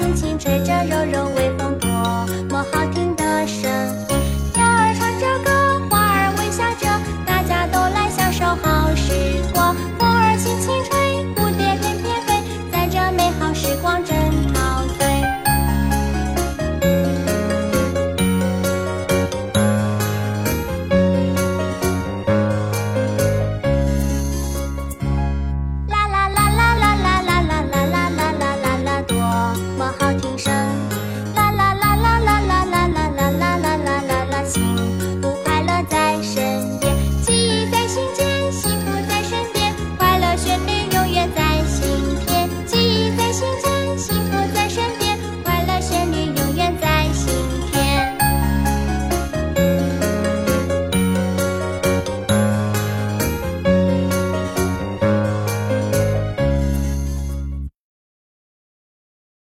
轻轻吹着，柔柔微风。